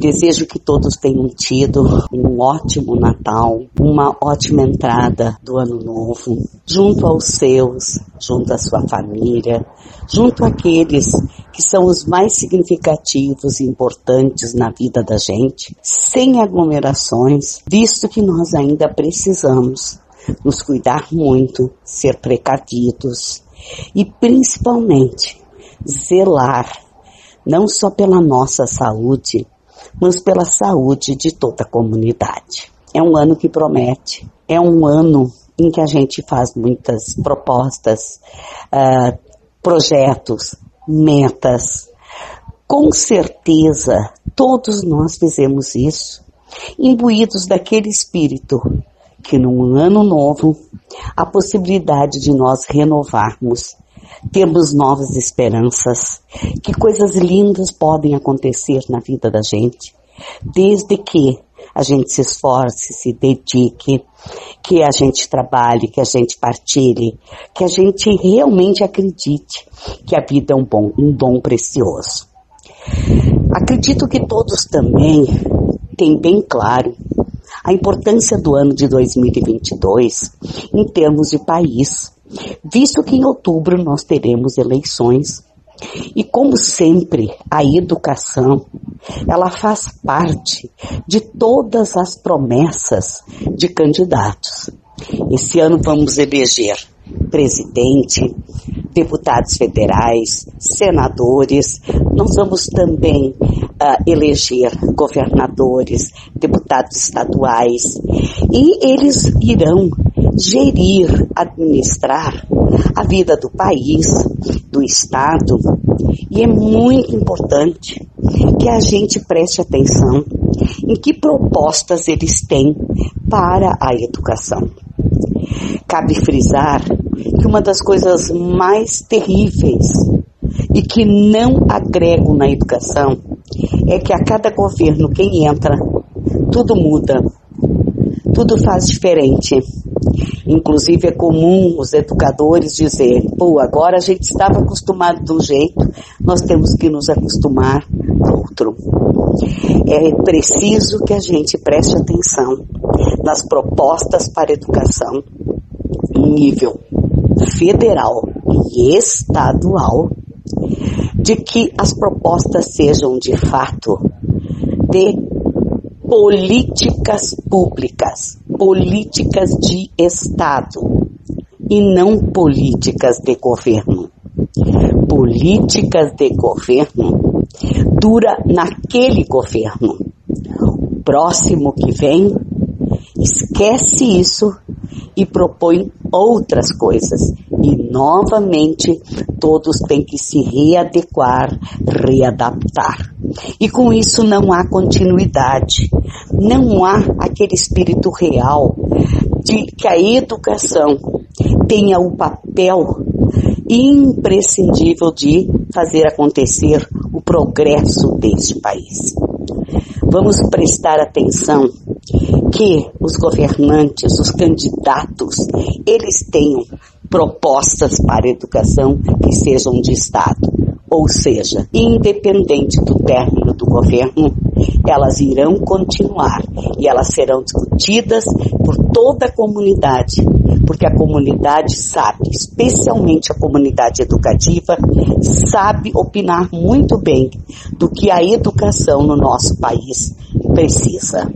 Desejo que todos tenham tido um ótimo Natal, uma ótima entrada do Ano Novo, junto aos seus, junto à sua família, junto àqueles que são os mais significativos e importantes na vida da gente, sem aglomerações, visto que nós ainda precisamos nos cuidar muito, ser precavidos e principalmente zelar não só pela nossa saúde, mas pela saúde de toda a comunidade. É um ano que promete, é um ano em que a gente faz muitas propostas, uh, projetos, metas. Com certeza, todos nós fizemos isso, imbuídos daquele espírito que num ano novo, a possibilidade de nós renovarmos temos novas esperanças, que coisas lindas podem acontecer na vida da gente, desde que a gente se esforce, se dedique, que a gente trabalhe, que a gente partilhe, que a gente realmente acredite que a vida é um bom, um dom precioso. Acredito que todos também têm bem claro a importância do ano de 2022 em termos de país, visto que em outubro nós teremos eleições. E como sempre, a educação, ela faz parte de todas as promessas de candidatos. Esse ano vamos eleger presidente, deputados federais, senadores. Nós vamos também uh, eleger governadores, deputados estaduais e eles irão gerir, administrar a vida do país, do Estado. E é muito importante que a gente preste atenção em que propostas eles têm para a educação. Cabe frisar que uma das coisas mais terríveis e que não agregam na educação é que a cada governo quem entra, tudo muda, tudo faz diferente. Inclusive é comum os educadores dizerem, pô, agora a gente estava acostumado de um jeito, nós temos que nos acostumar a outro. É preciso que a gente preste atenção nas propostas para educação em nível federal e estadual de que as propostas sejam de fato de políticas públicas, políticas de Estado e não políticas de governo. Políticas de governo dura naquele governo. O próximo que vem esquece isso e propõe outras coisas. E novamente todos têm que se readequar, readaptar. E com isso não há continuidade, não há aquele espírito real de que a educação tenha o papel imprescindível de fazer acontecer o progresso deste país. Vamos prestar atenção que os governantes, os candidatos, eles tenham propostas para a educação que sejam de Estado. Ou seja, independente do término do governo, elas irão continuar e elas serão discutidas por toda a comunidade, porque a comunidade sabe, especialmente a comunidade educativa, sabe opinar muito bem do que a educação no nosso país precisa.